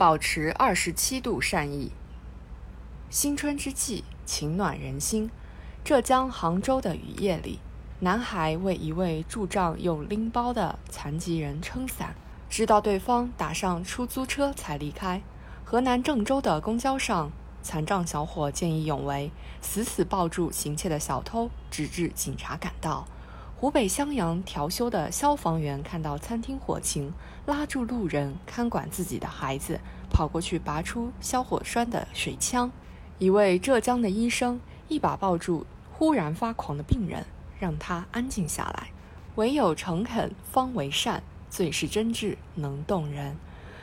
保持二十七度善意。新春之际，晴暖人心。浙江杭州的雨夜里，男孩为一位拄杖又拎包的残疾人撑伞，直到对方打上出租车才离开。河南郑州的公交上，残障小伙见义勇为，死死抱住行窃的小偷，直至警察赶到。湖北襄阳调休的消防员看到餐厅火情，拉住路人看管自己的孩子，跑过去拔出消火栓的水枪。一位浙江的医生一把抱住忽然发狂的病人，让他安静下来。唯有诚恳方为善，最是真挚能动人。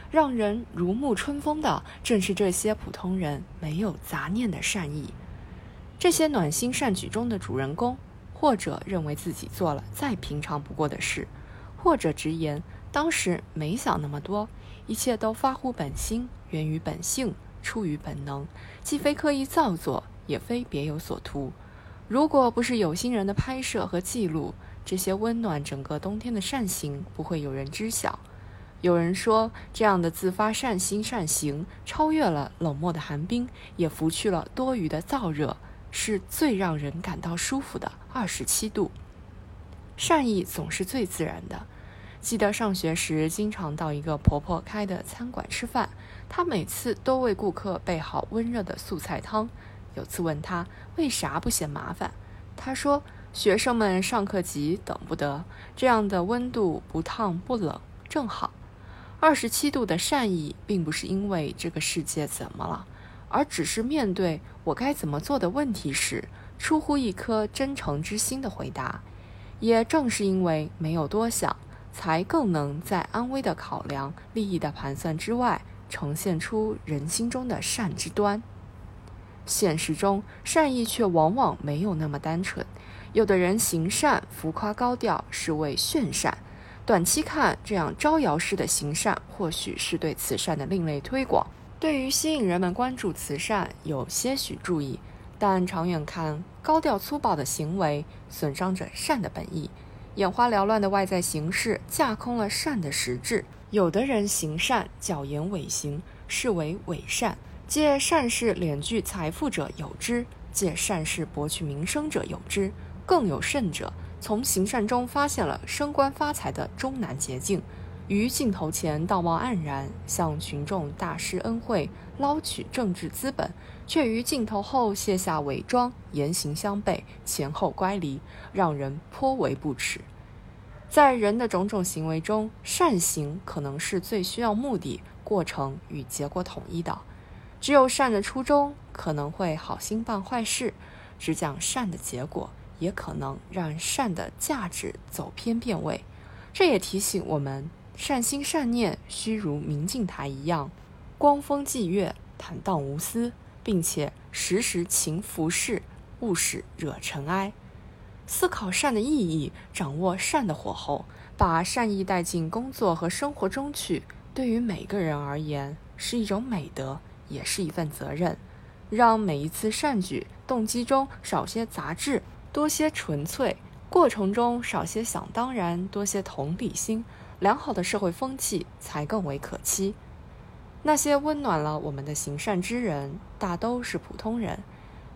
让人如沐春风的，正是这些普通人没有杂念的善意。这些暖心善举中的主人公，或者认为自己做了再平常不过的事，或者直言当时没想那么多，一切都发乎本心，源于本性，出于本能，既非刻意造作，也非别有所图。如果不是有心人的拍摄和记录，这些温暖整个冬天的善行，不会有人知晓。有人说，这样的自发善心善行，超越了冷漠的寒冰，也拂去了多余的燥热，是最让人感到舒服的二十七度。善意总是最自然的。记得上学时，经常到一个婆婆开的餐馆吃饭，她每次都为顾客备好温热的素菜汤。有次问她为啥不嫌麻烦，她说：“学生们上课急，等不得，这样的温度不烫不冷，正好。”二十七度的善意，并不是因为这个世界怎么了，而只是面对我该怎么做的问题时，出乎一颗真诚之心的回答。也正是因为没有多想，才更能在安危的考量、利益的盘算之外，呈现出人心中的善之端。现实中，善意却往往没有那么单纯。有的人行善浮夸高调，是为炫善。短期看，这样招摇式的行善，或许是对慈善的另类推广，对于吸引人们关注慈善有些许注意。但长远看，高调粗暴的行为损伤着善的本意，眼花缭乱的外在形式架空了善的实质。有的人行善巧言伪行，视为伪善，借善事敛聚财富者有之，借善事博取名声者有之，更有甚者。从行善中发现了升官发财的终南捷径，于镜头前道貌岸然，向群众大施恩惠，捞取政治资本，却于镜头后卸下伪装，言行相悖，前后乖离，让人颇为不齿。在人的种种行为中，善行可能是最需要目的、过程与结果统一的。只有善的初衷，可能会好心办坏事；只讲善的结果。也可能让善的价值走偏变位，这也提醒我们，善心善念须如明镜台一样，光风霁月，坦荡无私，并且时时勤拂拭，勿使惹尘埃。思考善的意义，掌握善的火候，把善意带进工作和生活中去，对于每个人而言是一种美德，也是一份责任。让每一次善举动机中少些杂质。多些纯粹，过程中少些想当然，多些同理心，良好的社会风气才更为可期。那些温暖了我们的行善之人，大都是普通人，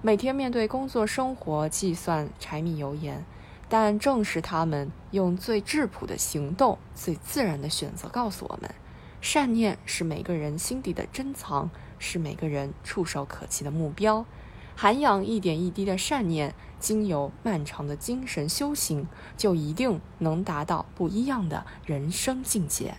每天面对工作生活，计算柴米油盐。但正是他们用最质朴的行动、最自然的选择，告诉我们：善念是每个人心底的珍藏，是每个人触手可及的目标。涵养一点一滴的善念，经由漫长的精神修行，就一定能达到不一样的人生境界。